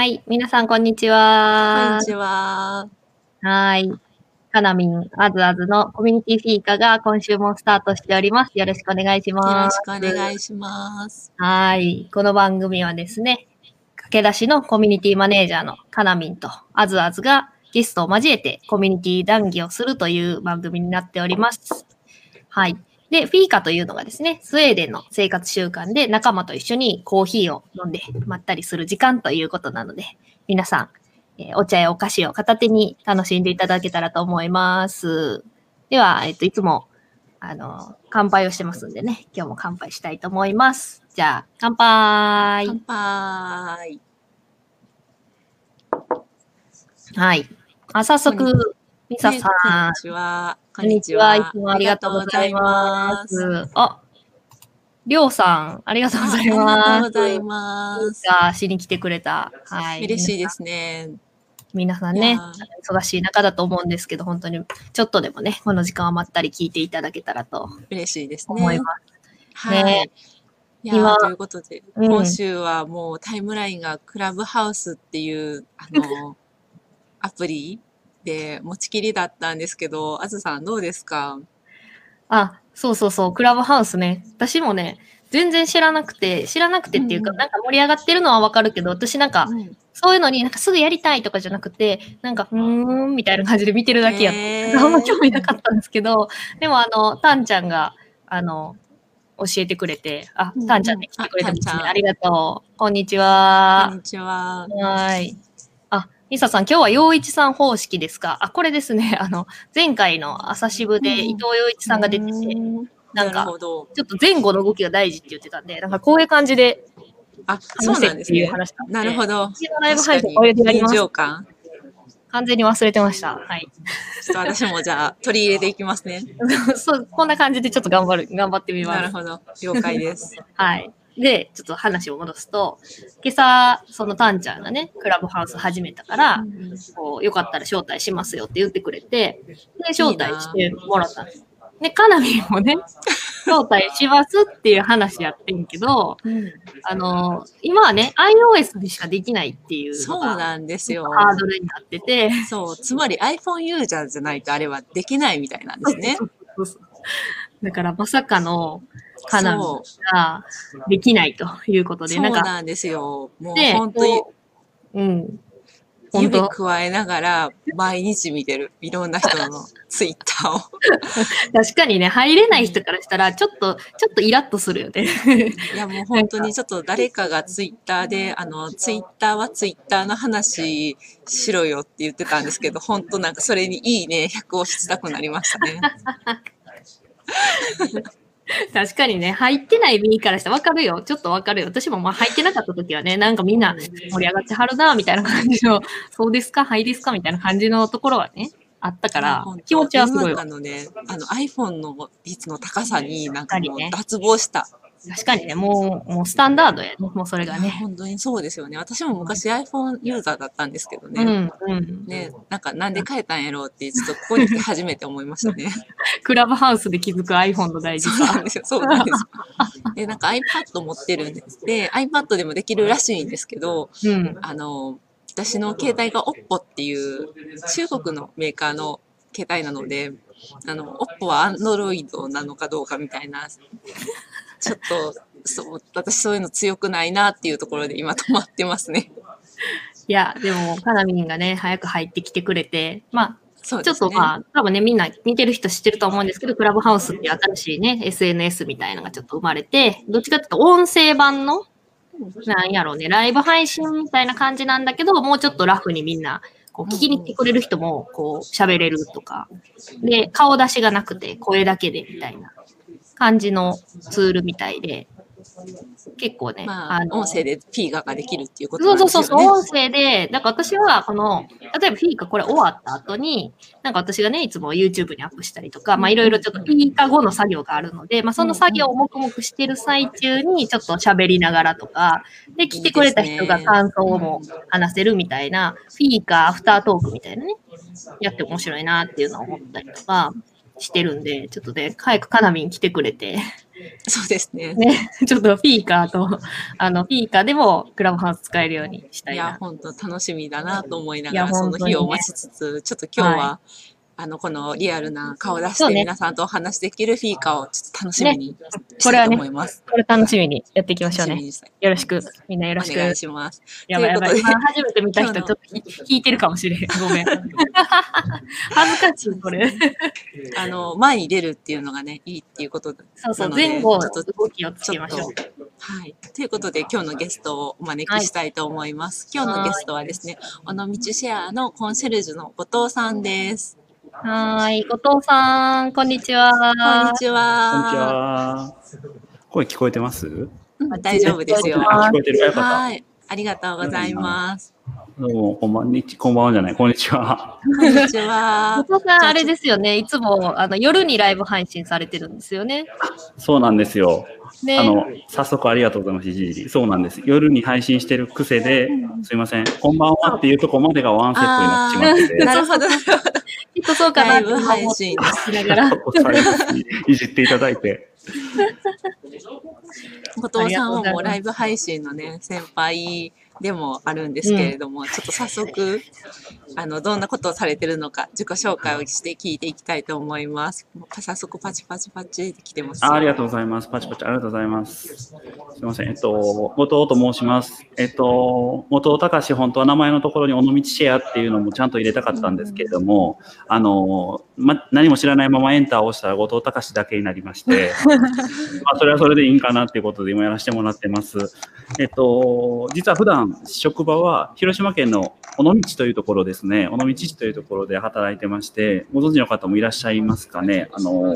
はい、皆さん、こんにちこんはに。ちは。はい。かなみん、あずあずのコミュニティフィーカが今週もスタートしております。よろしくお願いしよろします。くお願いします。はい。この番組はですね、駆け出しのコミュニティマネージャーのかなみんとあずあずがゲストを交えてコミュニティ談義をするという番組になっております。はい。で、フィーカというのがですね、スウェーデンの生活習慣で仲間と一緒にコーヒーを飲んでまったりする時間ということなので、皆さん、えーお茶やお菓子を片手に楽しんでいただけたらと思います。では、えっと、いつも、あの、乾杯をしてますんでね、今日も乾杯したいと思います。じゃあ、乾杯乾杯。はい。あ、早速、ミサねさんこんに、ちは。こんにちは。いつもありがとうございます。す。あ、りょうさん、ありがとうございあありがとうます。ございます。がしに来てくれた。はい。嬉しいですね。皆さん。ねや、忙しい中だと思うんですけど、本当にちょっとでもね、この時間はまったり聞いていただけたらと嬉しいです思いね。ます。はい。ねいやということで、うん今週はもうタイムラインがクラブハウスっていう、あの、アプリで持ちきりだったんですけど、あずさんどうですか？あ、そうそうそう、クラブハウスね。私もね、全然知らなくて、知らなくてっていうか、うんなんか盛り上がってるのはわかるけど、私なんか、うんそういうのになんかすぐやりたいとかじゃなくて、なんか、うーん、みたいな感じで見てるだけやった。あんま興味なかったんですけど、でもあの、タンちゃんが、あの、教えてくれて、あうんちゃんね、来てくれてますね。ありがとう。こんにちこんは。にちは。はーい。あ、ミサさん、今日は陽一さん方式ですか？あ、これですね。あの、前回の朝渋でうん伊藤陽一さんが出てて、うんなんかなるほど。ちょっと前後の動きが大事って言ってたんで、なんかこういう感じであ、そう話せっていうなんですね。話なるほど。うちのライブ配信これでやります感。完全に忘れてました。はい。ちょっと私もじゃあ取り入れていきますね。そう、こんな感じでちょっと頑張る、頑張ってみます。なるほど。了解です。はい。で、ちょっと話を戻すと、今朝、そのタンちゃんがね、クラブハウス始めたから、こうよかったら招待しますよって言ってくれて、で、招待してもらったんです。で、カナミもね、招待しますっていう話やってんけど、あの、今はね、iOS でしかできないっていうそうなんですよ。ハードルになってて、そう。つまり iPhone ユーザーじゃないとあれはできないみたいなんですね。そうそうだからまさかのカナミそができないということう。で、そうなんか、なんですよ。もうで、本当にこううん。本指当加えながら毎日見てる。いろんな人のツイッターを。確かにね、入れない人からしたら、ちょっと、ちょっとイラッとするよね。いやもう本当にちょっと誰かがツイッターで、あの、ツイッターはツイッターの話しろよって言ってたんですけど、本当なんかそれにいいね、100をしたくなりましたね。確かにね、入ってない身からしたらわかるよ。ちょっとわかるよ。私もまあ入ってなかった時はね、なんかみんな盛り上がってはるな、みたいな感じの、そうですか、はいですか、みたいな感じのところはね、あったから気持ちはすごいわ世のね、あの iPhone の率の高さになんかもう脱帽した。確かにね、もう、もうスタンダードやね、もうそれがね。本当にそうですよね。私も昔 iPhone ユーザーだったんですけどね。うん、うん。ね、なんかなんで変えたんやろうって、ちょっとここに来て初めて思いましたね。クラブハウスで気づく iPhone の大事さそうなん。ですよ。そうなんですよ。で、なんか iPad 持ってるんです。で、iPad でもできるらしいんですけど、うん。あの、私の携帯が OPPO っていう中国のメーカーの携帯なので、あの、OPPO は Android なのかどうかみたいな、ちょっと、そう、私そういうの強くないなっていうところで今止まってますね。いや、でも、カナミンがね、早く入ってきてくれて、まあ、ちょっ。とまあ、多分ね、みんな似てる人知ってると思うんですけど、クラブハウスっていう新しいね、SNS みたいなのがちょっと生まれて、どっちかっていうと音声版の、なんやろうね、ライブ配信みたいな感じなんだけど、もうちょっとラフにみんな、こう、聞きに来てくれる人も、こう、喋れるとか、で、顔出しがなくて、声だけでみたいな感じのツールみたいで、結構ね、まあ、音声で P がができるっていうことそなんですよね。うそうそうそう、音声で、だから私は、この、例えばフィーカこれ終わった後に、なんか私がね、いつも YouTube にアップしたりとか、まあいろいろちょっとフィーカ後の作業があるので、まあその作業を黙々してる最中にちょっと喋りながらとか、で、来てくれた人が感想も話せるみたいな、フィーカアフタートークみたいなね、やって面白いなっていうのを思ったりとかしてるんで、ちょっとね、早くカナミン来てくれて、そうですね。ね、ちょっとフィーカーと、あの、フィーカーでもクラブハウス使えるようにしたいな。いや、本当楽しみだなと思いないがやら、その日を待ちつつ、ちょっと今日は、はあの、このリアルな顔出して皆さんとお話できるフィーカーをちょっと楽しみにこしたいね思います。これ楽しみにやっていきましょうね。よろしく。みんなよろしく。お願いします。やばいやばい。初めて見た人、ちょっとひ 引いてるかもしれん。ごめん。恥ずかしい、これ。あの、前に出るっていうのがね、いいっていうことで。そうそう、前後ちょっと動きをつけましょう。と、はい。ということで、今日のゲストをお招きしたいと思います。今日のゲストはですね、尾道シェアのコンシェルジュの後藤さんです。はーい。後藤さん、こんにちは。こんにちは。こんにちは。声聞こえてます？うん大丈夫ですよ。あ聞こえてる。よかっはい。ありがとうございます。た。どうも、こんばんにち、こんばんはじゃない、こんにちは。こんにちは。後藤さん、あれですよね。いつもあの夜にライブ配信されてるんですよね。そうなんですよ。ねあの、早速ありがとうございます、いじり。そうなんです。夜に配信してる癖で、すいません、こんばんはっていうとこまでがワンセットになってしまってて。なるほど。きっとそうかなライブ配信しながら。いじっていただいて。後藤さんはもうライブ配信のね、先輩でもあるんですけれども、ちょっと早速、あの、どんなことをされてるのか、自己紹介をして聞いていきたいと思います。もう早速パチパチパチって来てます。あありがとうございます。パチパチ、ありがとうございます。すみません。えっと、後藤と申します。えっと、後藤隆、本当は名前のところに尾道シェアっていうのもちゃんと入れたかったんですけれども、あの、ま、何も知らないままエンターを押したら後藤隆だけになりまして、まあ、それはそれでいいんかなっていうことで今やらせてもらってます。えっと、実は普段職場は広島県の尾道というところですね、尾道市というところで働いてまして、ご存知の方もいらっしゃいますかね。あの、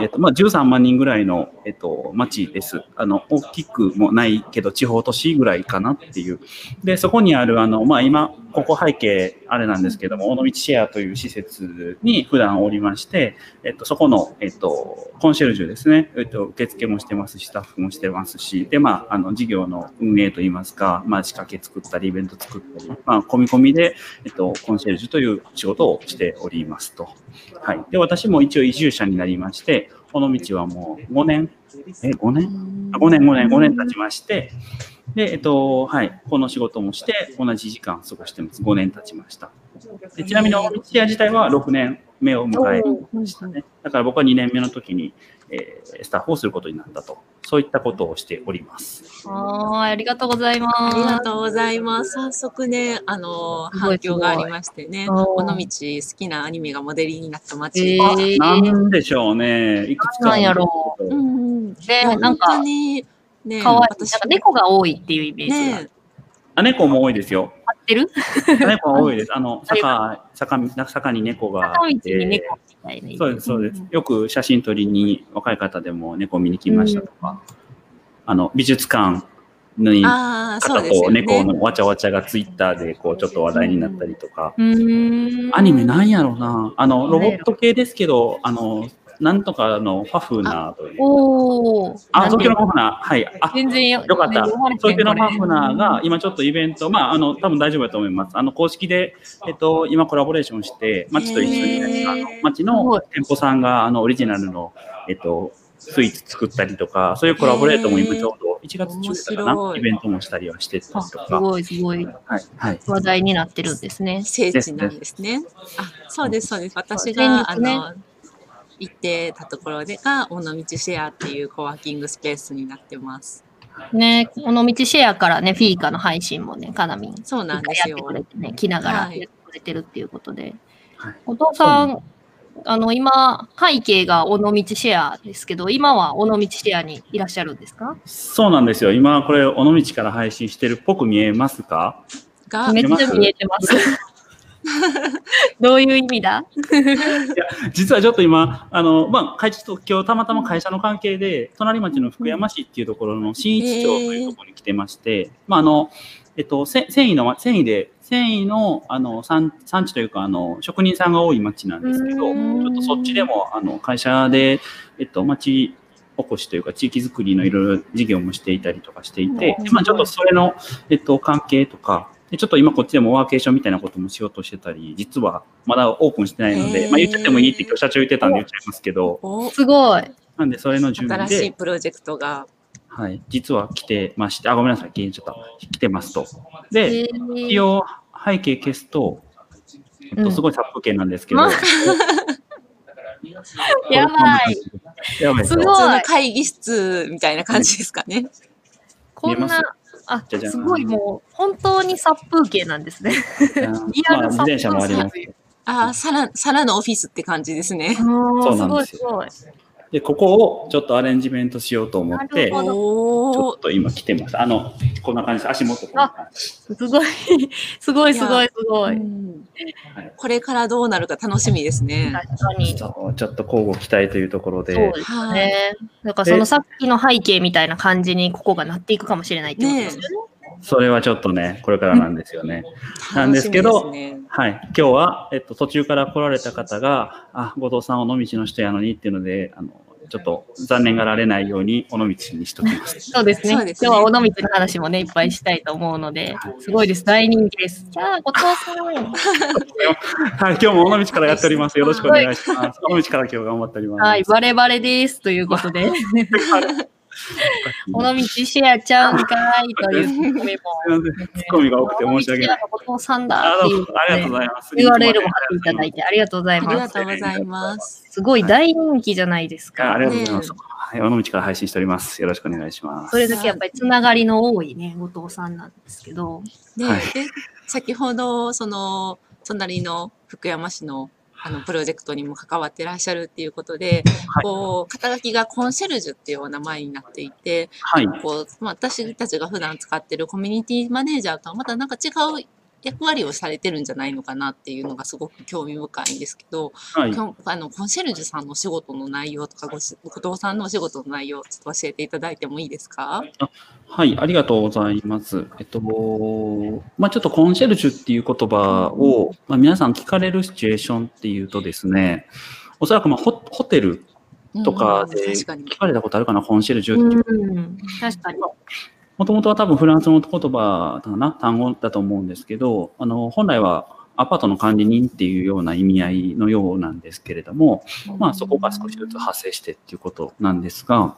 えっとまあ、13万人ぐらいの、えっと、町です。あの大きくもないけど地方都市ぐらいかなっていう。で、そこにあるあの、まあ、今、ここ背景あれなんですけども、尾道シェアという施設に普段おりまして、えっと、そこの、えっと、コンシェルジュですね、えっと、受付もしてますし、スタッフもしてますし、で、まあ、あの事業の運営といいますか、まあ、仕掛け作ったり、イベント作ったり、まあ、込み込みで、えっと、コンシェルジュという仕事をしておりますと。はい。で、私も一応移住者になりまして、この道はもう5年、え、5年？あ ?5 年、5年、5年経ちまして、で、えっと、はい、この仕事もして、同じ時間過ごしてます。5年経ちました。でちなみに、お道屋自体は6年目を迎えましたね。だから僕は2年目の時に、えースタッフをすることになったと。そういったことをしております。はーい。ありがとうございます。ありがとうございます。早速ね、あの、反響がありましてね、尾道好きなアニメがモデルになった街。えーなんでしょうね。いくつか。なんやろうんうん。で、なんか、に、ね、かわいい。私なんか猫が多いっていうイメージが。ね、あ、猫も多いですよ。合ってる？猫は多いです。あの、坂、坂、坂に猫が坂道いて。に猫みたいな。そうです、そうです。よく写真撮りに若い方でも猫見に来ましたとか、あの、美術館にああ、そう方。と猫のわちゃわちゃがツイッターでこうちょっと話題になったりとか。アニメなんやろうな、あの、ロボット系ですけど、あの、なんとかのファフナーという。おー。あ、東京の？ファフナー、はい。あ、全然よよかった。東京のファフナーが今ちょっとイベント、まあ、あの、多分大丈夫だと思います。あの、公式で、えっと、今コラボレーションして、町と一緒に、へーあの町の店舗さんが、あの、オリジナルの、えっと、スイーツ作ったりとか、そういうコラボレートも今ちょうど1月中かな？いイベントもしたりはしてたありとか。すごい、すごい。はい。はい。話題になってるんですね。聖地なんですね。あ、そうです、そうです。私先が、ねの、行ってたところでが、尾道シェアっていうコワーキングスペースになってます。ね、この道シェアからね、フィーカの配信もね、かなみん。そうなんですよやってくれてね、来ながらはいやってくれてるっていうことで。はいお父さん、あの、今、背景が尾道シェアですけど、今は尾道シェアにいらっしゃるんですか？そうなんですよ。今、これ、尾道から配信してるっぽく見えますか？がめ、っちゃ見えてます。どういう意味だ？実はちょっと今、あの、まあ、会社と今日たまたま会社の関係で、隣町の福山市っていうところの新一町というところに来てまして、まあ、あの、えっと、せ繊維の、繊維で、繊維の、あの、産産地というか、あの、職人さんが多い町なんですけど、ちょっとそっちでも、あの、会社で、えっと、町おこしというか、地域づくりのいろいろ事業もしていたりとかしていて、まあ、ちょっとそれの、えっと、関係とか、でちょっと今こっちでもワーケーションみたいなこともしようとしてたり、実はまだオープンしてないので、まあ、言っちゃってもいいって今日社長言ってたんで言っちゃいますけど、おすごい。なんで、それの準備新しいで、プロジェクトが。はい、実は来てまして、あ、ごめんなさい、ちゃった。来てますと。で、え一応背景消すと、えっと、うんすごい殺風景なんですけど、ま やばい。やばい普通の会議室みたいな感じですかね。こんな、あ、じゃじゃんすごいもう、本当に殺風景なんですね。う んリアまあ、ル殺風。景。ああ、さら、さらのオフィスって感じですね。すごいすごい。で、ここをちょっとアレンジメントしようと思って、ちょおっと今来てます。あの、こんな感じです。足元こんな感じ。すごい、すごいすごいすごい。はいこれからどうなるか楽しみですね。確かに。ちょっと交互期待というところで、そうですね。だからそのさっきの背景みたいな感じにここがなっていくかもしれないってことですよね。それはちょっとね、これからなんですよね。なんですけどねはい。今日は、えっと、途中から来られた方が、あ、後藤さん、尾道の人やのにっていうので、あの、ちょっと残念がられないように、尾道にしときます。そうですね。今日は尾道の話もね、いっぱいしたいと思うので、すごいです。大人気です。じゃあ、後藤さん。はい。今日も尾道からやっております。よろしくお願いします。尾道から今日頑張っております。はい、バレバレです。ということで、尾道シェアちゃうんかいというツッコミが多くて申し訳ない。さんだあっていうありがとうございます。URL も貼っていただいてありがとうございありがます。とうございます。すごい大人気じゃないですか。あありがとうございます。はい。尾道から配信しております。よろしくお願いします。それだけやっぱりつながりの多いね、後藤さんなんですけど。で、はいで先ほど、その、隣の福山市のあのプロジェクトにも関わってらっしゃるっていうことで、はいこう、肩書きがコンシェルジュっていうお名前になっていて、はい。こう、まあ、私たちが普段使ってるコミュニティマネージャーとはまたなんか違う役割をされてるんじゃないのかなっていうのがすごく興味深いんですけど、はい。あのコンシェルジュさんのお仕事の内容とかごし、後藤さんのお仕事の内容、ちょっと教えていただいてもいいですか？はい、ありがとうございます。えっと、まあちょっとコンシェルジュっていう言葉を、まあ、皆さん聞かれるシチュエーションっていうとですね、おそらくまあホホテルとかうんで確かに。聞かれたことあるかな、コンシェルジュっていう。うん、確かに。もともとは多分フランスの言葉だな、単語だと思うんですけど、あの、本来はアパートの管理人っていうような意味合いのようなんですけれども、まあそこが少しずつ派生してっていうことなんですが、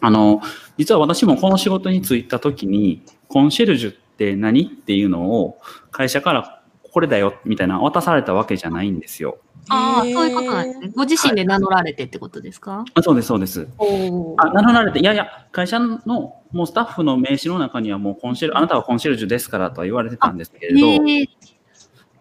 あの、実は私もこの仕事に就いた時に、コンシェルジュって何っていうのを会社からこれだよみたいな渡されたわけじゃないんですよ。ああ、そういうことなんですね。ご自身で名乗られてってことですか、あそうです、そうです。おあ、名乗られて、いやいや、会社のもうスタッフの名刺の中にはもうコンシェル、あなたはコンシェルジュですからとは言われてたんですけれど、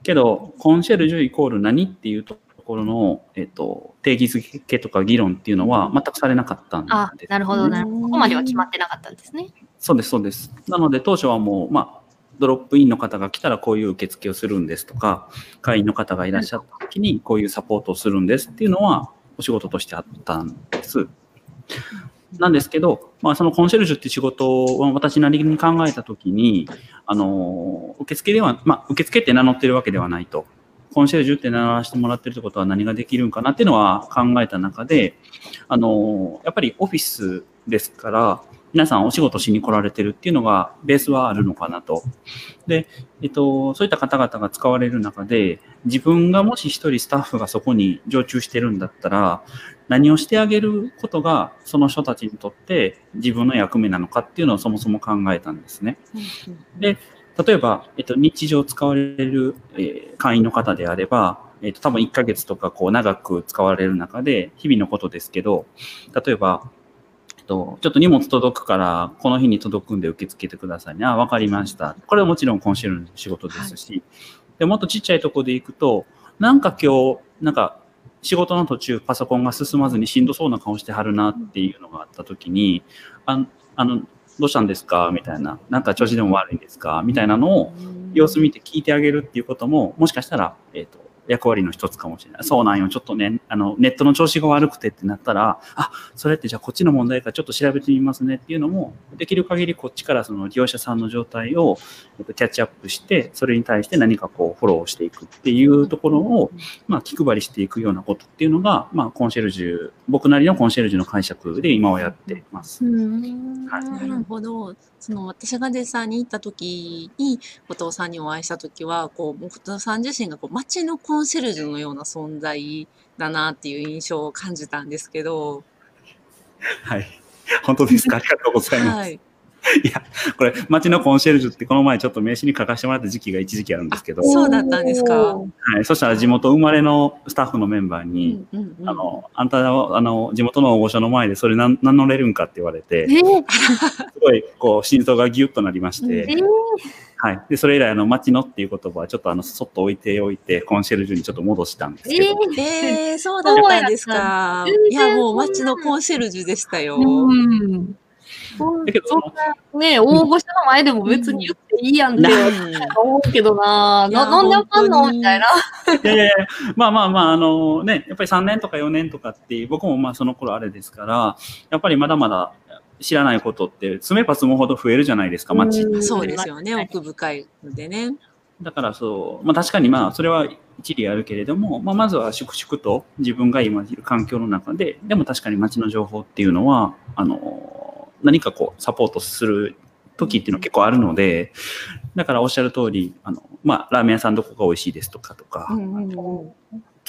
けど、コンシェルジュイコール何っていうところの、えっと、定義づけとか議論っていうのは全くされなかったんです、あ、なるほど、なるほど。ここまでは決まってなかったんですね。そうです、そうです。なので、当初はもう、まあ、ドロップインの方が来たらこういう受付をするんですとか、会員の方がいらっしゃった時にこういうサポートをするんですっていうのはお仕事としてあったんです。なんですけど、まあ、そのコンシェルジュって仕事を私なりに考えたときに、あの、受付では、まあ、受付って名乗ってるわけではないと。コンシェルジュって名乗らせてもらってるってことは何ができるんかなっていうのは考えた中で、あの、やっぱりオフィスですから、皆さんお仕事しに来られてるっていうのがベースはあるのかなと。で、えっと、そういった方々が使われる中で、自分がもし一人スタッフがそこに常駐してるんだったら、何をしてあげることがその人たちにとって自分の役目なのかっていうのをそもそも考えたんですね。で、例えば、えっと、日常使われる、えー会員の方であれば、えっと、多分1ヶ月とかこう長く使われる中で、日々のことですけど、例えば、と、ちょっと荷物届くから、この日に届くんで受け付けてくださいね。あ、わかりました。これはもちろんコンシェルジュの仕事ですし、でもっとちっちゃいとこで行くと、なんか今日、なんか仕事の途中パソコンが進まずにしんどそうな顔してはるなっていうのがあった時に、ああの、どうしたんですか？みたいな。なんか調子でも悪いんですか？みたいなのを様子見て聞いてあげるっていうことも、もしかしたら、えっ、と、役割の一つかもしれない。そうなんよ。ちょっとね、あの、ネットの調子が悪くてってなったら、あ、それってじゃあこっちの問題かちょっと調べてみますねっていうのも、できる限りこっちからその利用者さんの状態をえっとキャッチアップして、それに対して何かこうフォローしていくっていうところを、まあ気配りしていくようなことっていうのが、まあコンシェルジュ、僕なりのコンシェルジュの解釈で今はやってます。なるほど。その私が実際に行った時に、後藤さんにお会いした時は、こう、後藤さん自身がこう街のコンシェルジュのような存在だなっていう印象を感じたんですけど、はい。本当ですか？ありがとうございます。はい。いや、これ、町のコンシェルジュってこの前ちょっと名刺に書かせてもらった時期が一時期あるんですけど、そうだったんですか？はい。そしたら地元生まれのスタッフのメンバーうに、んうんうんあの、あんたは、あの、地元の大御所の前でそれ何名乗れるんかって言われて、えー すごい、こう、心臓がギュッとなりまして、えーはい。で、それ以来、あの、町のっていう言葉はちょっとあの、そっと置いておいて、コンシェルジュにちょっと戻したんですけど、ええー、そうだったんですか？いや、もう街のコンシェルジュでしたよ。うん。そん。だけどそんなね、大御所の前でも別に言っていいやんって思うけどな、ななんであかんのみたいな。いやいやまあまあまあ、あのね、やっぱり3年とか4年とかって僕もまあその頃あれですから、やっぱりまだまだ知らないことって、住めば住むほど増えるじゃないですか、街そうですよね、はい奥深いのでね。だからそう、まあ確かにまあそれは一理あるけれども、まあまずは粛々と自分が今いる環境の中で、でも確かに街の情報っていうのは、あの、何かこうサポートする時っていうのは結構あるので、だからおっしゃる通り、あの、まあラーメン屋さんどこが美味しいですとかとか、うんうんうん。ちょ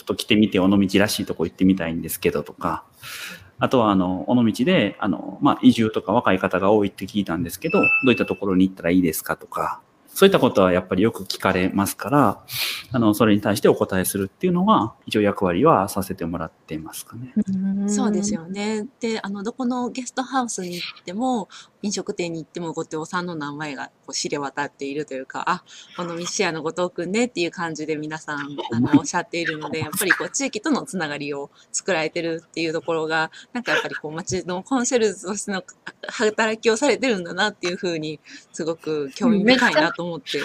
っと来てみて、尾道らしいとこ行ってみたいんですけどとか、あとは、あの、尾道で、あの、まあ、移住とか若い方が多いって聞いたんですけど、どういったところに行ったらいいですかとか、そういったことはやっぱりよく聞かれますから、あの、それに対してお答えするっていうのは、一応役割はさせてもらっていますかね。そうですよね。で、あの、どこのゲストハウスに行っても、飲食店に行っても、後藤さんの名前がこう知れ渡っているというか、あ、このミシアの後藤くんねっていう感じで皆さん、あの、おっしゃっているので、やっぱりこう、地域とのつながりを作られてるっていうところが、なんかやっぱりこう、街のコンシェルジュとしての働きをされてるんだなっていうふうに、すごく興味深いなと思って。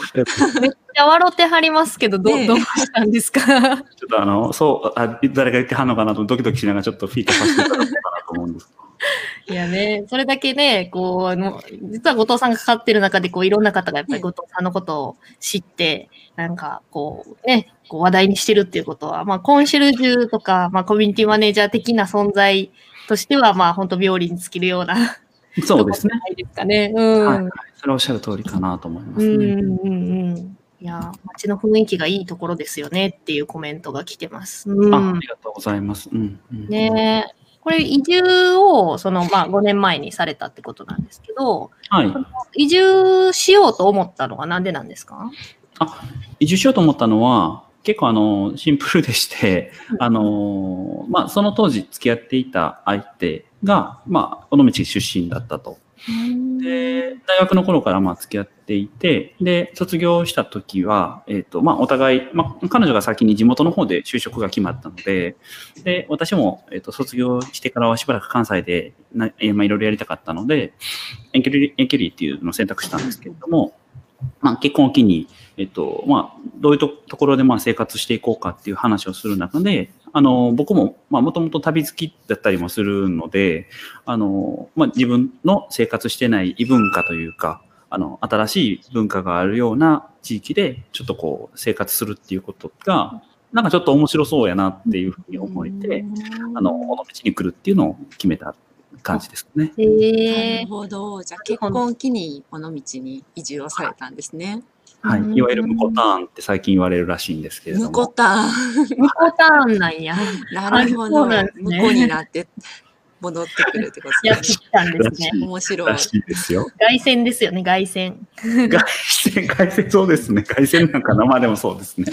めっちゃ笑ってはりますけど、どどうしたんですか？ちょっとあの、そう、あ誰が言ってはんのかなとドキドキしながらちょっとフィートさせていただこうかなと思うんです。いやね、それだけね、こう、あの、実は後藤さんがかかってる中で、こう、いろんな方がやっぱり後藤さんのことを知って、なんか、こう、ね、こう話題にしてるっていうことは、まあ、コンシェルジュとか、まあ、コミュニティマネージャー的な存在としては、まあ、本当病理に尽きるような、そうですね。ないですかね。うん。はい。それはおっしゃる通りかなと思いまうすね。んうんうん。いや、街の雰囲気がいいところですよねっていうコメントが来てます。うん。あありがとうございます。うん。うん。これ移住を、その、まあ、5年前にされたってことなんですけど、はい。移住しようと思ったのはなんでなんですか？移住しようと思ったのは、結構あの、シンプルでして、あの、まあ、その当時付き合っていた相手が、まあ、尾道出身だったと。で、大学の頃からまあ付き合っていて、で、卒業した時は、えっ、と、まあ、お互い、まあ、彼女が先に地元の方で就職が決まったので、で、私も、えっ、と、卒業してからはしばらく関西でな、えまあ、いろいろやりたかったので、遠距離、遠距離っていうのを選択したんですけれども、まあ、結婚を機に、えっと、まあ、どういうとところでまあ生活していこうかっていう話をする中で、あの、僕も、まあ、もともと旅好きだったりもするので、あの、まあ、自分の生活してない異文化というか、あの、新しい文化があるような地域で、ちょっとこう、生活するっていうことが、なんかちょっと面白そうやなっていうふうに思えて、あの、この道に来るっていうのを決めた感じですね。へなえるほど。じゃあ結婚を機に尾道に移住をされたんですね。はい。うんいわゆるムコターンって最近言われるらしいんですけれども。向こうた。向こうターンなんや。なるほど。そうなんですね向こうになって戻ってくるってことやってですきたんですね。ね。面白いいですよ。凱旋ですよね、凱旋。外線、外線そうですね。外線なんかな、まあでもそうですね。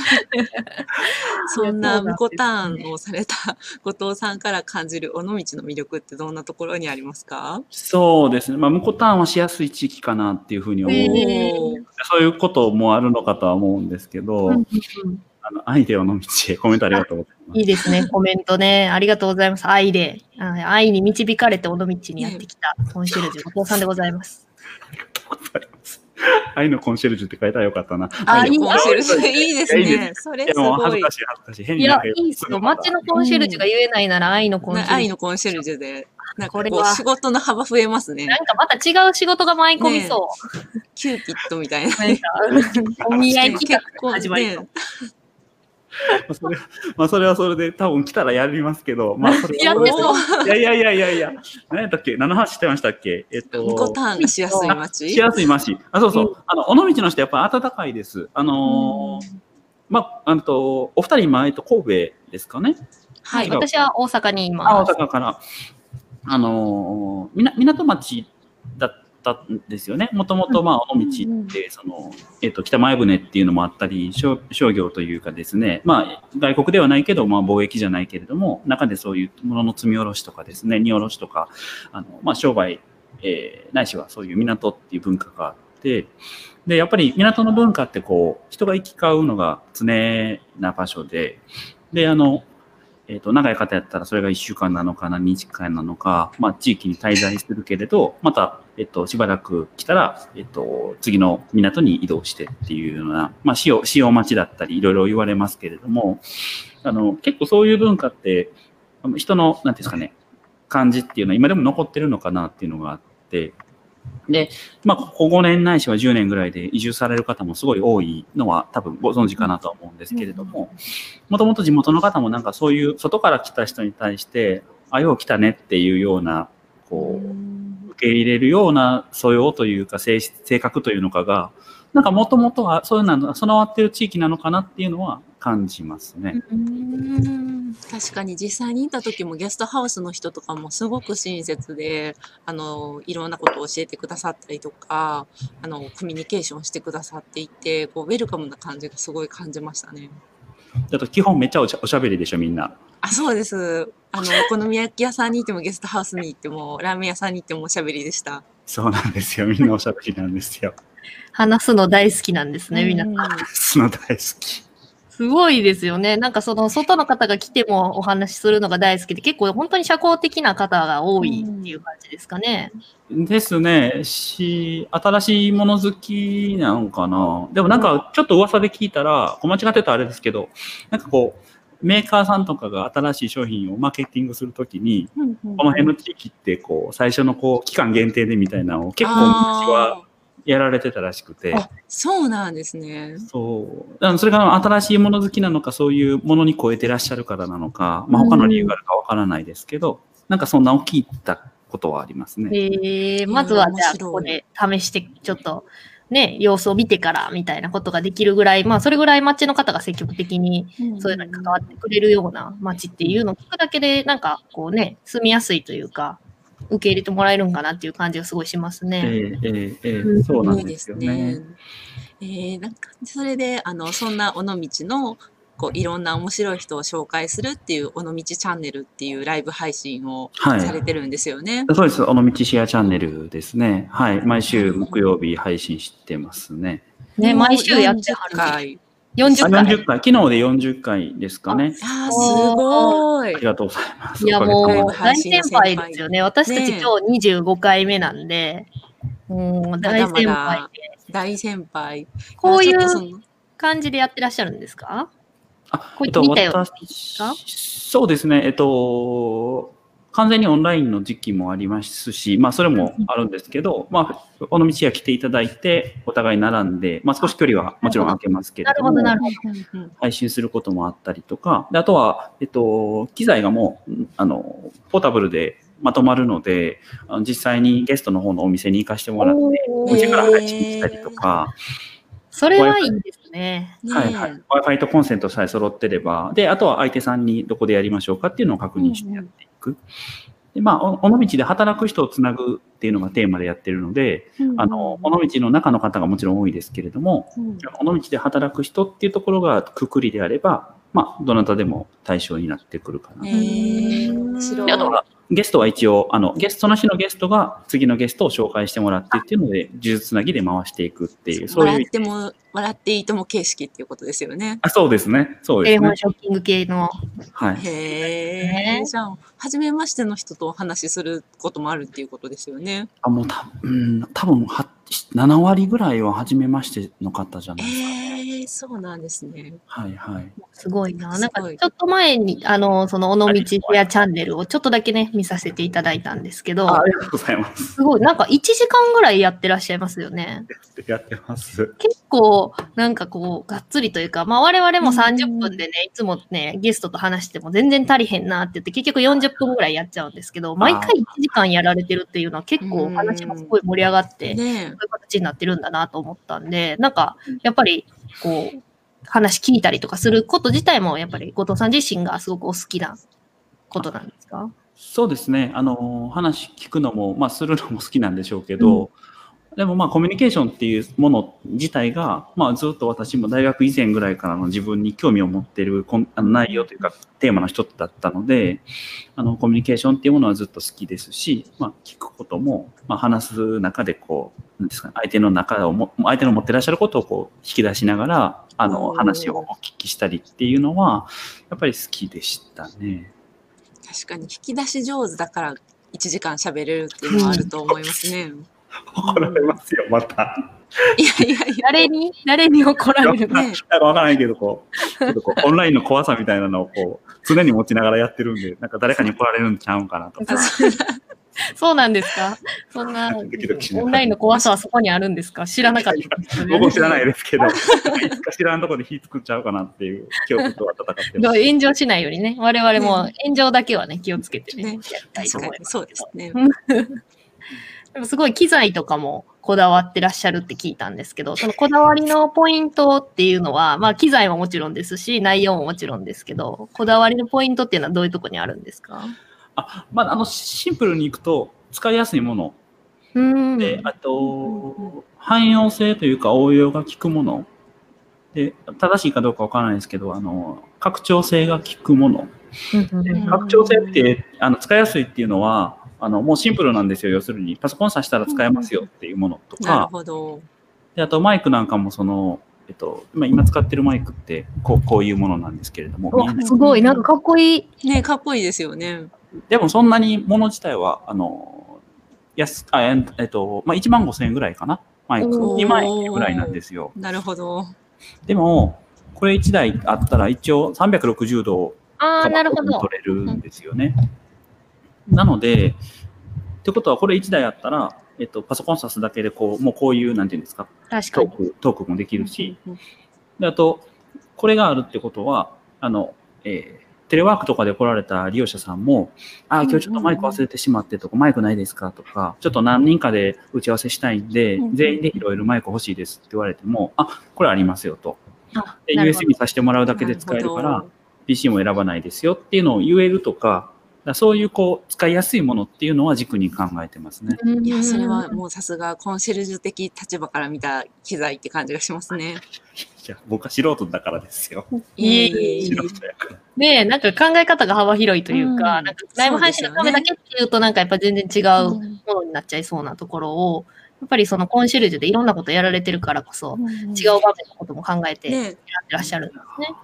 そんな向こうターンをされた後藤さんから感じる尾道の魅力ってどんなところにありますか？そうですね。まあ、向こうターンはしやすい地域かなっていうふうに思う。そういうこともあるのかとは思うんですけど、あの、アイデアの道へコメントありがとうございます。いいですね、コメントね。ありがとうございます。愛で、あ愛に導かれて尾道にやってきたコンシェルジュ後藤さんでございます。ありがとうございます。愛のコンシェルジュって書いたらよかったな。あ、いいいいコンシェルジュ。いいですいやいいね。それいや、すごい恥ずか。しい、恥ずかしい。変いやになんか、いいっすよ。街のコンシェルジュが言えないなら愛のコンシェルジュ。愛のコンシェルジュで、なんかこれは仕事の幅増えますねな。んかまた違う仕事が舞い込みそう。キューピッドみたいな。お見合い企画始まりね まあそれまあ、それはそれで多分来たらやりますけど、まあ、それ やってそういやいやいやいやいや、何やったっけ？何の話してましたっけ？えっと、向こうターンがしやすい街しやすい街。あ、そうそう。うんあの、尾道の人やっぱ暖かいです。あのーまあ、あと、お二人今、えっと、神戸ですかね？はい私は大阪にいあ、大ます。阪から。あのみな港町だったんですよね。もともと、まあ、尾道って、その、えっ、と、北前船っていうのもあったり、商商業というかですね、まあ、外国ではないけど、まあ、貿易じゃないけれども、中でそういうものの積み下ろしとかですね、荷下ろしとか、あの、まあ、商売、えーないしはそういう港っていう文化があって、で、やっぱり港の文化ってこう、人が行き交うのが常な場所で、で、あの、えっ、と、長い方やったらそれが1週間なのか何日間なのか、まあ、地域に滞在するけれど、また、えっ、と、しばらく来たら、えっ、と、次の港に移動してっていうような、まあ、使用、使用待ちだったり、いろいろ言われますけれども、あの、結構そういう文化って、人の、なんていうんですかね、感じっていうのは今でも残ってるのかなっていうのがあって、で、まあ、ここ5年ないしは10年ぐらいで移住される方もすごい多いのは多分ご存知かなとは思うんですけれども、もともと地元の方もなんかそういう外から来た人に対して、あ、よう来たねっていうような、こう、受け入れるような素養というか性質性格というのかが、なんかもともとはそういうのが備わってる地域なのかなっていうのは感じますね。確かに実際にいた時もゲストハウスの人とかもすごく親切で、あの、いろんなことを教えてくださったりとか、あの、コミュニケーションしてくださっていて、こう、ウェルカムな感じがすごい感じましたね。あと基本めっちゃおしゃおしゃべりでしょ、みんな。あ、そうです。あの、お好み焼き屋さんに行ってもゲストハウスに行っても、ラーメン屋さんに行ってもおしゃべりでした。そうなんですよ。みんなおしゃべりなんですよ。話すの大好きなんですね、皆さん。うんその大好き。すごいですよね。なんかその外の方が来てもお話しするのが大好きで、結構本当に社交的な方が多いっていう感じですかね。ですね。し、新しいもの好きなのかな。でもなんかちょっと噂で聞いたら、間違ってたらあれですけど、なんかこう、メーカーさんとかが新しい商品をマーケティングするときに、うんうんこの辺の地域ってこう、最初のこう、期間限定でみたいなのを結構昔はやられてたらしくて。あそうなんですね。そう。あのそれが新しいもの好きなのか、そういうものに超えてらっしゃるからなのか、まあ他の理由があるかわからないですけど、なんかそんな大きいたことはありますね。えー、まずはじゃあここで試して、ちょっとね、様子を見てからみたいなことができるぐらい、まあそれぐらい町の方が積極的にそういうのに関わってくれるような町っていうのを聞くだけで、なんかこうね、住みやすいというか、受け入れてもらえるんかなっていう感じがすごいしますえね。えええそうなんすごいですよね。。えー、なんか、それで、あの、そんな尾道の、こう、いろんな面白い人を紹介するっていう、尾道チャンネルっていうライブ配信をはいされてるんですよね。そうです。尾道シェアチャンネルですね。はい。毎週木曜日配信してますね。ね、毎週やって40はる。回。あ40回。40回。昨日で40回ですかね。あー、すごいあり。がとうございます。いやもう大先輩ですよね。私たち今日25回目なんで、もう大先輩まだまだで。大先輩。こういうの感じでやってらっしゃるんですか？あえっと、私かそうですね。えっと、完全にオンラインの時期もありますし、まあ、それもあるんですけど、まあ、尾道へ来ていただいて、お互い並んで、まあ、少し距離はもちろん空けますけれども、なるほど、なるほど。配信することもあったりとか、であとは、えっと、機材がもう、あの、ポータブルでまとまるので、あの実際にゲストの方のお店に行かしてもらって、お家から配信したりとか、それはいいですね。はいはい。Wi-Fi とコンセントさえ揃ってれば、で、あとは相手さんにどこでやりましょうかっていうのを確認してやっていく。で、まあ、お尾道で働く人をつなぐっていうのがテーマでやってるので、あの、尾道の中の方がもちろん多いですけれども、うん尾道で働く人っていうところがくくりであれば、まあ、どなたでも対象になってくるかな。へえ面白いゲストは一応、あの、ゲストの日のゲストが次のゲストを紹介してもらってっていうので、呪術つなぎで回していくっていう、そういう笑っ。ても、笑っていいとも形式っていうことですよね。あそうですね。そうですねテレフォン。ショッキング系の。はい。へねえ。じゃあ、初めましての人とお話しすることもあるっていうことですよね。あ、もうた、うん、多分は、7割ぐらいは初めましての方じゃないですか。ええ、そうなんですね。はいはい。すごいな。すなんか、ごいちょっと前に、あの、その、尾道フェアチャンネルをちょっとだけね、見させていただいたんですけどあ、あ、りがとうございます。すごい、なんか1時間ぐらいやってらっしゃいますよね。やってます。結構、なんかこう、がっつりというか、まあ我々も30分でね、いつもね、ゲストと話しても全然足りへんなって言って、結局40分ぐらいやっちゃうんですけど、毎回1時間やられてるっていうのは結構話もすごい盛り上がって、そういねう形になってるんだなと思ったんで、なんか、やっぱり、こう、話聞いたりとかすること自体も、やっぱり後藤さん自身がすごくお好きなことなんですかそうですね。あの、話聞くのも、まあ、するのも好きなんでしょうけど、でもまあ、コミュニケーションっていうもの自体が、まあ、ずっと私も大学以前ぐらいからの自分に興味を持っているこあの内容というか、テーマの一つだったので、あの、コミュニケーションっていうものはずっと好きですし、まあ、聞くことも、まあ、話す中でこう、なんですかね、相手の中をも、相手の持ってらっしゃることをこう、引き出しながら、あの、話をお聞きしたりっていうのは、やっぱり好きでしたね。確かに引き出し上手だから1時間喋れるっていうのはあると思いますね。怒られますよ、また。いやいや。誰に？誰に怒られるの？ねなんかわからないけど、こう、ちょっとこう、オンラインの怖さみたいなのをこう、常に持ちながらやってるんで、なんか誰かに怒られるんちゃうんかなとか。あそうそうなんですか？そんな、ドキドキしながらオンラインの怖さはそこにあるんですか？知らなかった。僕も知らないですけど、いつか知らんとこで火作っちゃうかなっていう恐怖とは戦ってます。炎上しないようにね、我々も炎上だけはね、気をつけてね。そうですね。でもすごい機材とかもこだわってらっしゃるって聞いたんですけど、そのこだわりのポイントっていうのは、まあ機材ももちろんですし、内容ももちろんですけど、こだわりのポイントっていうのはどういうところにあるんですか？あ、まあ、あの、シンプルにいくと、使いやすいものうん。で、あと、汎用性というか応用が効くもの。で、正しいかどうかわからないですけど、あの、拡張性が効くもの。拡張性ってあの使いやすいっていうのはあのもうシンプルなんですよ要するにパソコン挿したら使えますよっていうものとなるかほど。であとマイクなんかもその、えっと、今今使ってるマイクってこうこういうものなんですけれどもすごい、なんかかっこいい。ねかっこいいですよね。でもそんなにもの自体はあの安あええっとまあ、1万5千円ぐらいかなマイクおー2万円ぐらいなんですよなるほど。でもこれ1台あったら一応360度ああ、なるほど。取れるんですよね。なので、ってことはこれ1台あったら、えっと、パソコン挿すだけでこう、もうこういう、なんていうんですか、確かに。トーク、トークもできるし、であと、これがあるってことは、あの、えーテレワークとかで来られた利用者さんも、あ、今日ちょっとマイク忘れてしまってとか、マイクないですかとか、ちょっと何人かで打ち合わせしたいんでうん、全員で拾えるマイク欲しいですって言われても、あ、これありますよと。USB させてもらうだけで使えるから、PC も選ばないですよっていうのを言えるとか、だそういうこう使いやすいものっていうのは軸に考えてますね。いや、それはもうさすがコンシェルジュ的立場から見た機材って感じがしますね。いや僕は素人だからですよ。いえいえ。ねえ、なんか考え方が幅広いというか、うんなんかライブ配信のためだけっていうと、なんかやっぱ全然違うものになっちゃいそうなところを、やっぱりそのコンシェルジュでいろんなことやられてるからこそ、違う場面のことも考えてやっねてらっしゃるんですね。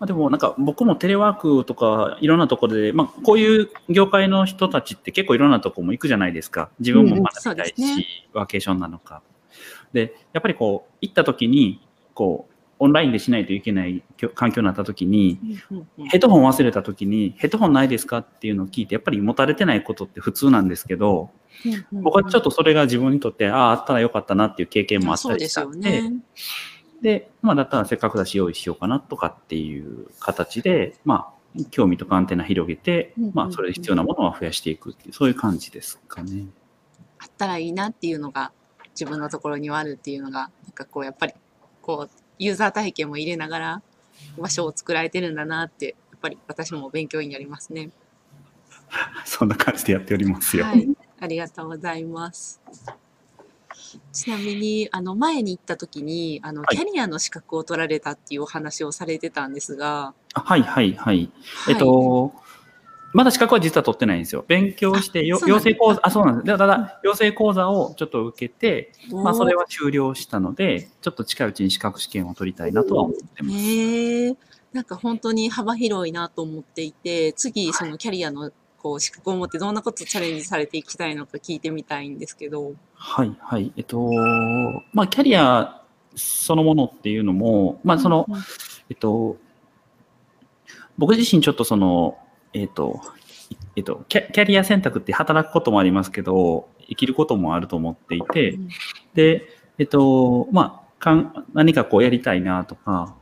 まあ、でもなんか僕もテレワークとかいろんなところで、まあ、こういう業界の人たちって結構いろんなとこも行くじゃないですか。自分も学びたいし、うんねワーケーションなのか。で、やっぱりこう行った時に、こう、オンラインでしないといけない環境になった時に、ヘッドホン忘れた時に、ヘッドホンないですかっていうのを聞いて、やっぱり持たれてないことって普通なんですけど、僕はちょっとそれが自分にとって、ああ、あったらよかったなっていう経験もあったそうですよりしたんで、ね。で、まあ、だったらせっかくだし用意しようかなとかっていう形で、まあ、興味とかアンテナ広げてまあ、それで必要なものは増やしていくっていう、そういう感じですかね。あったらいいなっていうのが自分のところにはあるっていうのがなんかこうやっぱりこうユーザー体験も入れながら場所を作られてるんだなってやっぱり私も勉強になりますね。そんな感じでやっておりますよ。はい、ありがとうございます。ちなみにあの前に行った時にあの、はいキャリアの資格を取られたっていうお話をされてたんですが、あはいはいはい。はいえっと、まだ資格は実は取ってないんですよ。勉強して、よあそうなんです養成講座、あ、そうなんです。でただ、養成講座をちょっと受けて、まあ、それは終了したので、ちょっと近いうちに資格試験を取りたいなとは思ってます。へえ、なんか本当に幅広いなと思っていて、次そのキャリアのこう資格を持ってどんなことチャレンジされていきたいのか聞いてみたいんですけど。はいはい。えっと、まあ、キャリアそのものっていうのも、まあ、その、うんうんえっと、僕自身ちょっとその、えっと、えっと、キャキャリア選択って働くこともありますけど、生きることもあると思っていて、で、えっと、まあ、かん何かこうやりたいなとか、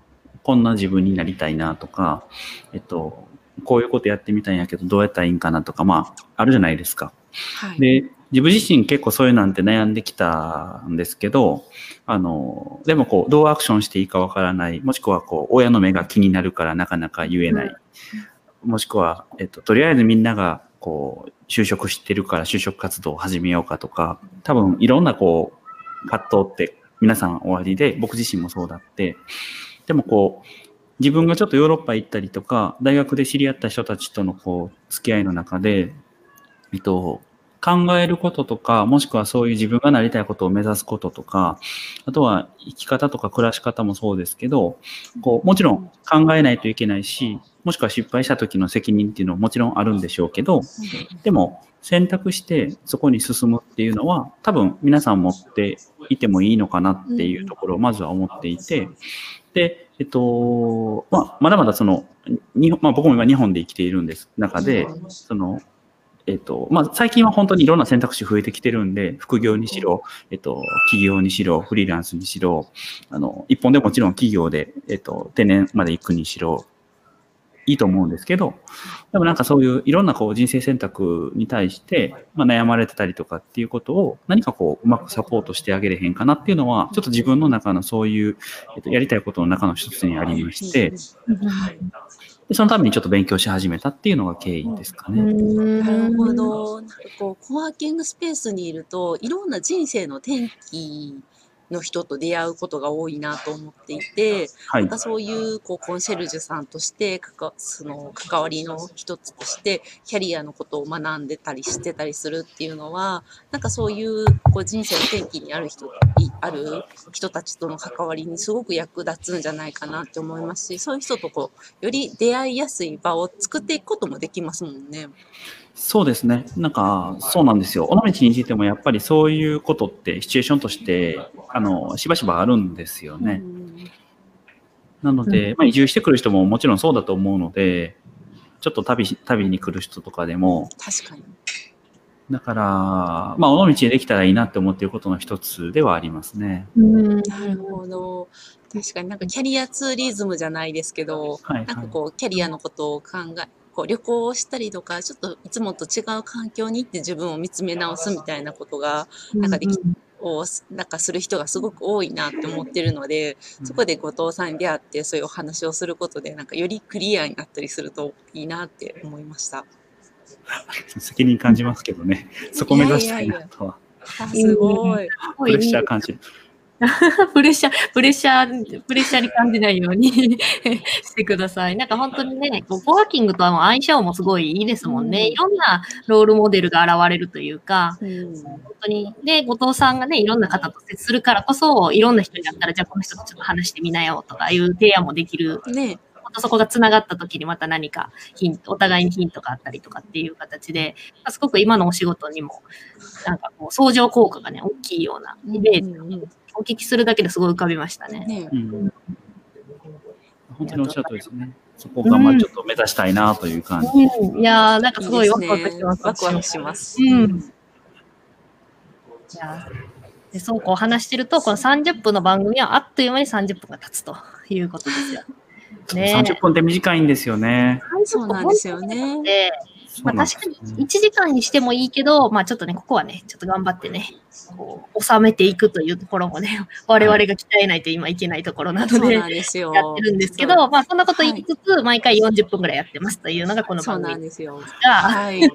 こんな自分になりたいなとか、えっと、こういうことやってみたいんやけど、どうやったらいいんかなとか、まあ、あるじゃないですか。はい。で、自分自身結構そういうなんて悩んできたんですけど、あの、でもこう、どうアクションしていいかわからない、もしくはこう、親の目が気になるからなかなか言えない、もしくは、えっと、とりあえずみんながこう、就職してるから就職活動を始めようかとか、多分いろんなこう、葛藤って皆さんおありで、僕自身もそうだって、でもこう、自分がちょっとヨーロッパ行ったりとか、大学で知り合った人たちとのこう、付き合いの中で、えっと、考えることとか、もしくはそういう自分がなりたいことを目指すこととか、あとは生き方とか暮らし方もそうですけど、こう、もちろん考えないといけないし、もしくは失敗した時の責任っていうのはもちろんあるんでしょうけど、でも選択してそこに進むっていうのは多分皆さん持っていてもいいのかなっていうところをまずは思っていて、で、えっと、まあ、まだまだその、日本まあ、僕も今日本で生きているんです中で、その、えっと、まあ、最近は本当にいろんな選択肢増えてきてるんで、副業にしろ、えっと、企業にしろ、フリーランスにしろ、あの、一本でもちろん企業で、えっと、定年まで行くにしろ、いいと思うんですけど、でもなんかそういういろんなこう人生選択に対して、まあ、悩まれてたりとかっていうことを何かこううまくサポートしてあげれへんかなっていうのは、ちょっと自分の中のそういう、えっと、やりたいことの中の一つにありまして、でそのためにちょっと勉強し始めたっていうのが経緯ですかね。なるほど。なんかこう、コワーキングスペースにいると、いろんな人生の転機の人と出会うことが多いなと思っていて、はいなんか。そういうこうコンシェルジュさんとしてかかその関わりの一つとしてキャリアのことを学んでたりしてたりするっていうのはなんかそういうこう人生の転機にある人いある人たちとの関わりにすごく役立つんじゃないかなって思いますしそういう人とこうより出会いやすい場を作っていくこともできますもんね。そうですね。なんか、そうなんですよ。尾道についてもやっぱりそういうことってシチュエーションとして、あの、しばしばあるんですよね。うんなので、まあ、移住してくる人ももちろんそうだと思うので、ちょっと旅し、旅に来る人とかでも、確かに。だから、まあ、尾道でできたらいいなって思っていることの一つではありますね。うんなるほど。確かになんかキャリアツーリズムじゃないですけど、はい、なんかはい。こうキャリアのことを考え、こう旅行をしたりとか、ちょっといつもと違う環境に行って自分を見つめ直すみたいなことが、なんかできをなんかする人がすごく多いなって思ってるので、そこで後藤さんに出会ってそういうお話をすることで、なんかよりクリアになったりするといいなって思いました。責任感じますけどね。そこ目指したいなとは。あすごい。すごいプレッシャー感じる。プレッシャー、プレッシャー、プレッシャーに感じないように してください。なんか本当にね、こうコワーキングとは相性もすごいいいですもんね。うんいろんなロールモデルが現れるというか、うん本当に。で、後藤さんがね、いろんな方と接するからこそ、いろんな人に会ったら、じゃあこの人とちょっと話してみなよとかいう提案もできる。ね本当そこがつながった時にまた何かヒント、お互いにヒントがあったりとかっていう形で、すごく今のお仕事にも、なんかこう、相乗効果がね、大きいようなイメージ、お聞きするだけですごい浮かびましたね。ねうん。本当におっしゃる通りですね。そこがまあちょっと目指したいなという感じ。うん、いやー、なんかすごいワクワクですねしてます。ワクワクします。うんいやーでそうこう話してると、この30分の番組はあっという間に30分が経つということですよ。ね30分って短いんですよね。そうなんですよね。で、まあ、確かに1時間にしてもいいけど、まあちょっとね、ここはね、ちょっと頑張ってね、こう収めていくというところもね、我々が鍛えないと今いけないところなので、そうなんですよ。やってるんですけど、まあそんなこと言いつつ、毎回40分ぐらいやってますというのがこのそう番組なんですよ。が、はい。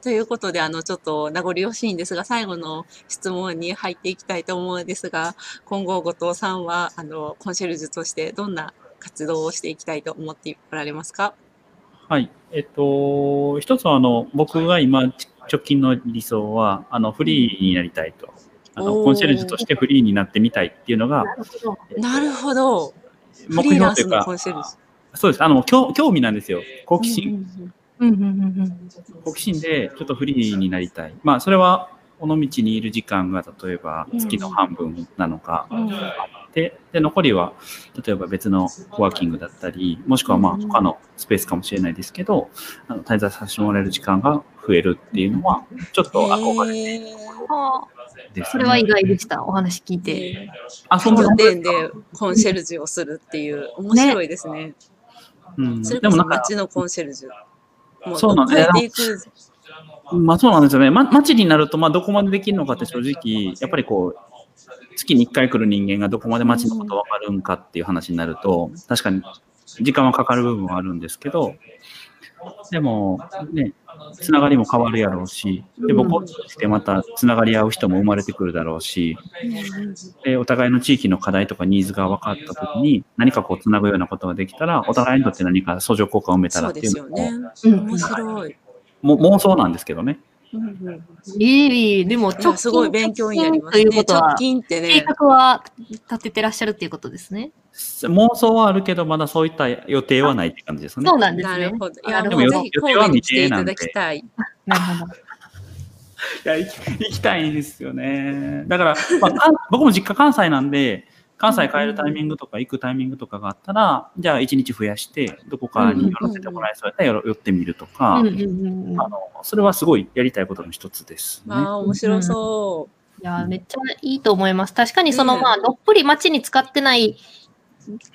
ということで、あの、ちょっと名残惜しいんですが、最後の質問に入っていきたいと思うんですが、今後、後藤さんは、あの、コンシェルジュとしてどんな活動をしていきたいと思っておられますか？はい。えっと、一つは、あの、僕が今、直近の理想は、あの、フリーになりたいと。あの、コンシェルジュとしてフリーになってみたいっていうのが、なるほど。なるほど。目標というかそうです。あの、興興味なんですよ。好奇ュ。心。好奇心で、ちょっとフリーになりたい。まあ、それは、尾道にいる時間が、例えば、月の半分なのか、うんで、で、残りは、例えば別のコワーキングだったり、もしくはまあうん他のスペースかもしれないですけど、あの滞在させてもらえる時間が増えるっていうのは、ちょっと憧れへーはあです、ね。それは意外でした、お話聞いて。あ、そんな拠点でコンシェルジュをするっていう、面白いですね。うん、それこそでもなんか、街のコンシェルジュ。もそうなんです変えていく。まあそうなんですよね。ま、街になると、まあどこまでできるのかって正直、やっぱりこう、月に1回来る人間がどこまで街のことわかるんかっていう話になると、確かに時間はかかる部分はあるんですけど、でも、ね、つながりも変わるやろうし、で、僕を通じてまたつながり合う人も生まれてくるだろうし、で、お互いの地域の課題とかニーズが分かったときに、何かこうつなぐようなことができたら、お互いにとって何か相乗効果を埋めたらっていうのも、ね。うん面白い。も妄想なんですけどね。いいいい、でもいや直すごい勉強になりますということは、計近ってね。画は立ててらっしゃるっていうことですね。妄想はあるけど、まだそういった予定はないって感じですねそう。なんですねなる。ほど。いや、でもぜひ神戸に来ていただきたい。なるほど。いや行きたいんですよね。だから、まあ 僕も実家関西なんで、関西帰るタイミングとか行くタイミングとかがあったら、じゃあ1日増やして、どこかに寄らせてもらえそうやったら寄ってみるとか、あのそれはすごいやりたいことの一つですね。ああ、面白そいや、めっちゃいいと思います。確かにその、まあ、どっぷり街に使ってない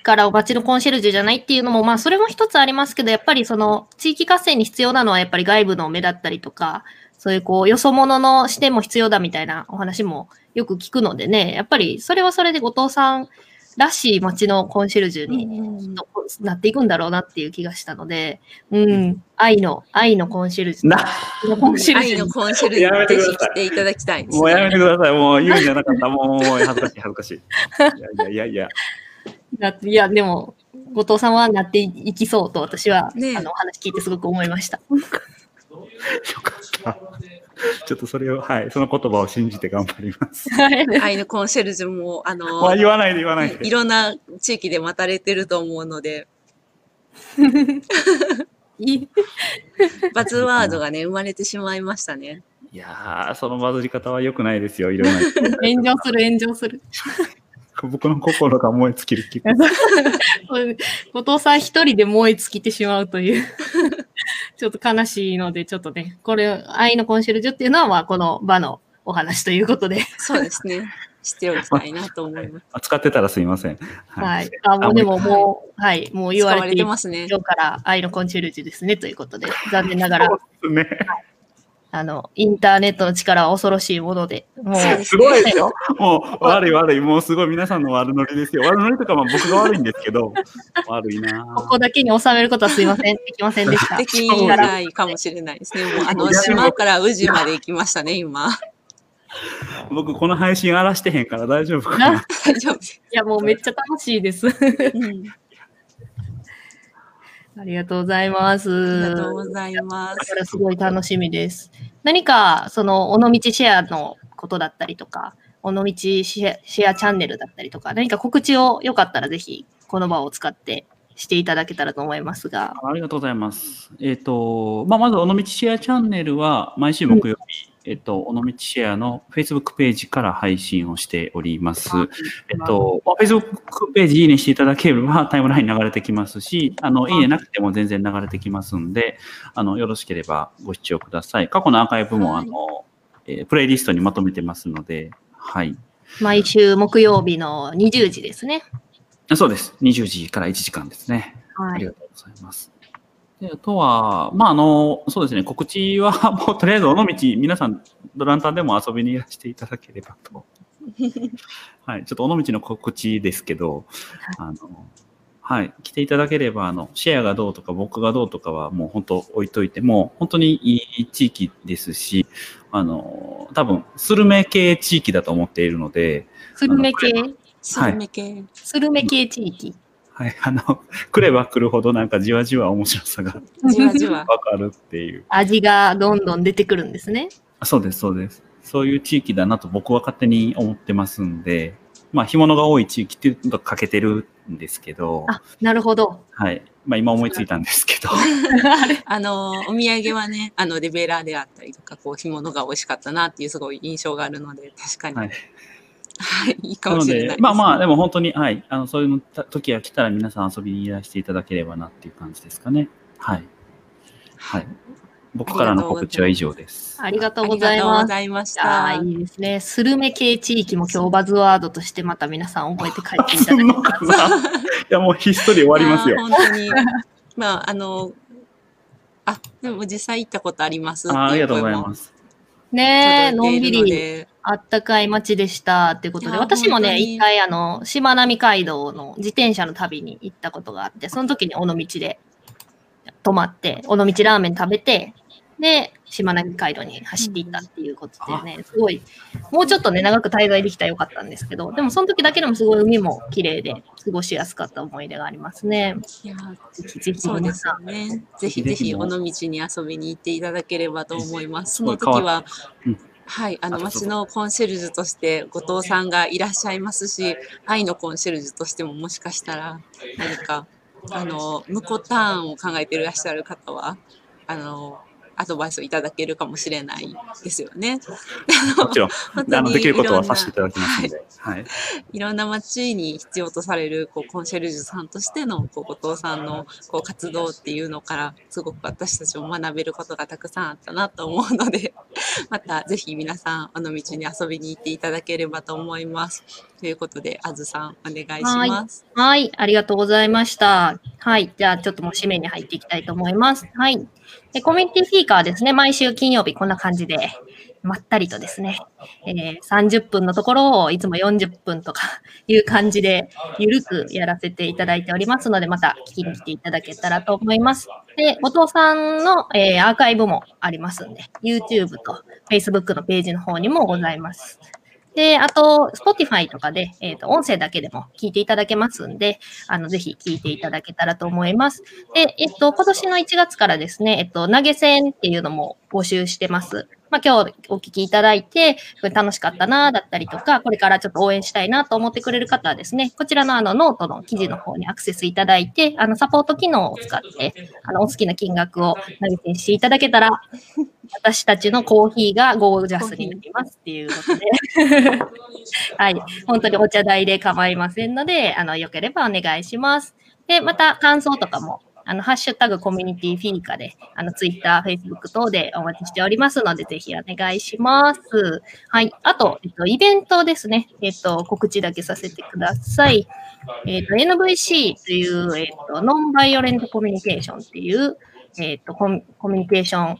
から街のコンシェルジュじゃないっていうのも、まあ、それも一つありますけど、やっぱりその、地域活性に必要なのは、やっぱり外部の目だったりとか、そういうこう、よそ者の視点も必要だみたいなお話もよく聞くのでね、やっぱりそれはそれで後藤さんらしい街のコンシェルジュう。になっていくんだろうなっていう気がしたので、うん、愛の、愛のコンシェルジュ。な愛のコンシェルジュに愛のコンシェルジュにぜひ来ていただきたいです、ね。もうやめてください。もう言うんじゃなかった。もうもう恥ずかしい、恥ずかしい。いやいやいやいや。いや、でも、後藤さんはなっていきそうと私は、ねえあのお話聞いてすごく思いました。よかった。ちょっとそれを、はい、その言葉を信じて頑張ります。愛のコンシェルジュも、あの、まあ言わないで言わないで。いろんな地域で待たれてると思うので、い いバズワードがね、生まれてしまいましたね。いやー、そのバズり方は良くないですよ。いろんな。炎上する、炎上する。僕の心が燃え尽きる。後藤さん一人で燃え尽きてしまうという。ちょっと悲しいので、ちょっとね、これ、愛のコンシェルジュっていうのは、まあ、この場のお話ということで。そうですね。知っておきたいなと思います。使ってたらすいません。はい。あ、もうでももう、はい、もう言われれてますね。今日から愛のコンシェルジュですね、ということで、残念ながら、そうですね。あの、インターネットの力は恐ろしいもので、もう、すすごいですよ。もう悪い悪い。もうすごい皆さんの悪ノリですよ。悪ノリとかまあ僕が悪いんですけど、悪いなここだけに収めることはすいません。できませんでした。できないかもしれないですね。もう、あの、島から宇治まで行きましたね、今。僕この配信荒らしてへんから大丈夫かな。大丈夫。いや、もうめっちゃ楽しいです。うんありがとうございます。ありがとうございます。これすごい楽しみです。何か、その、尾道シェアのことだったりとか、尾道シェアシェアチャンネルだったりとか、何か告知をよかったらぜひ、この場を使ってしていただけたらと思いますが。ありがとうございます。えっ、と、まあ、まず、尾道シェアチャンネルは、毎週木曜日、えっと、尾道シェアの Facebook ページから配信をしております。えっと、まあ Facebook ページいいねしていただければ タイムライン流れてきますし、あの、いいねなくても全然流れてきますんで、あの、よろしければご視聴ください。過去のアーカイブも、はいあの、えープレイリストにまとめてますので、はい。毎週木曜日の20時ですね。あそうです。20時から1時間ですね。はい。ありがとうございます。であとは、まあ、あの、そうですね、告知は もうとりあえず尾道、皆さん、ドランタンでも遊びにいらしていただければと。はい、ちょっと尾道の告知ですけど、あの、はい、来ていただければ、あの、シェアがどうとか僕がどうとかはもう本当置いといても、本当にいい地域ですし、あの、多分、スルメ系地域だと思っているので、スルメ系、スルメ系。スルメ系地域。はい、あの、来れば来るほどなんかじわじわ面白さがじわじわ。わかるっていう。味がどんどん出てくるんですね。そうです、そうです。そういう地域だなと僕は勝手に思ってますんで、まあ、干物が多い地域っていうのが欠けてるんですけど、あ、なるほど。はい。まあ、今思いついたんですけど、あの、お土産はね、あの、レベラーであったりとか、こう、干物が美味しかったなっていうすごい印象があるので、確かに。ははいい。いいかなのもしれないです、で、まあまあ、でも本当に、はい。あの、そういうの時が来たら皆さん遊びにいらしていただければなっていう感じですかね。はい。はい。僕からの告知は以上です。ありがとうあごりがとうございましああ、た。いいですね。スルメ系地域も今日バズワードとしてまた皆さん覚えて帰っていただけたらことないや、もうヒストリー終わりますよ。本当に。まあ、あの、あ、でも実際行ったことありますあーありがとうございます。ねえ、のんびりで、あったかい街でしたっていうことで、私もね、一回あの、しまなみ海道の自転車の旅に行ったことがあって、その時に尾道で泊まって、尾道ラーメン食べて、で、島根街道に走っていったっていうことでね、すごい、もうちょっとね、長く滞在できたらよかったんですけど、でもその時だけでもすごい海も綺麗で、過ごしやすかった思い出がありますね。いやぜひぜひそうです皆さん。よね。ぜひぜひ尾道に遊びに行っていただければと思います。その時はうん、はい、あの町のコンシェルジュとして後藤さんがいらっしゃいますし、愛のコンシェルジュとしてももしかしたら何かあの向こうターンを考えていらっしゃる方はあのアドバイスをいただけるかもしれないですよね。もちろん、本当にあのできることはさせていただきますので。はい。いろんな街に必要とされるこうコンシェルジュさんとしてのこう後藤さんのこう活動っていうのからすごく私たちも学べることがたくさんあったなと思うので またぜひ皆さん尾道に遊びに行っていただければと思います。ということであずさんお願いします。はい、ありがとうございました。はい、じゃあちょっともう締めに入っていきたいと思います。はい。でコミュニティフィーカーはですね、毎週金曜日こんな感じで、まったりとですね、えー30分のところをいつも40分とかいう感じで、ゆるくやらせていただいておりますので、また聞きに来ていただけたらと思います。で、後藤さんの、えーアーカイブもありますんで、YouTube と Facebook のページの方にもございます。で、あと、Spotify とかで、えっ、と、音声だけでも聞いていただけますんで、あの、ぜひ聞いていただけたらと思います。で、えっと、今年の1月からですね、えっと、投げ銭っていうのも募集してます。まあ、今日お聞きいただいて、楽しかったな、だったりとか、これからちょっと応援したいなと思ってくれる方はですね、こちらのあの、ノートの記事の方にアクセスいただいて、あの、サポート機能を使って、あの、お好きな金額を投げ銭していただけたら、私たちのコーヒーがゴージャスになりますっていうことで。はい。本当にお茶代で構いませんので、あの、よければお願いします。で、また感想とかも、あの、ハッシュタグコミュニティフィーカで、あの、ツイッター、フェイスブック等でお待ちしておりますので、ぜひお願いします。はい。あと、えっと、イベントですね。えっと、告知だけさせてください。えっと、NVC という、えっと、ノンバイオレントコミュニケーションっていう、えっと、コミュニケーション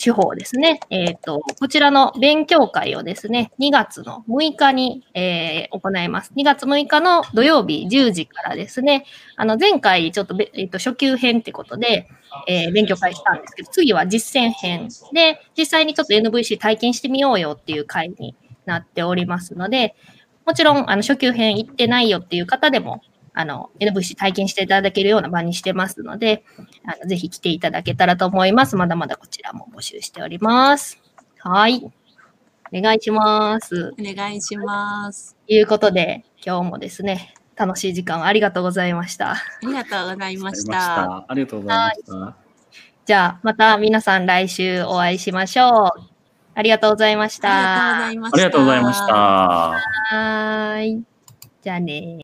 手法ですね。えっ、と、こちらの勉強会をですね、2月の6日に、えー行います。2月6日の土曜日10時からですね、あの、前回ちょっとべ、えっと初級編ってことで、えー勉強会したんですけど、次は実践編で、実際にちょっと NVC 体験してみようよっていう会になっておりますので、もちろん、あの、初級編行ってないよっていう方でも、あの、NVC 体験していただけるような場にしてますので、あのぜひ来ていただけたらと思います。まだまだこちらも募集しております。はい。お願いします。お願いします。ということで、今日もですね、楽しい時間をありがとうございました。ありがとうございましたた。ありがとうございました。じゃあ、また皆さん来週お会いしましょう。ありがとうございましありがとうごた。ざいました。ありがとうございました。はーい。じゃあね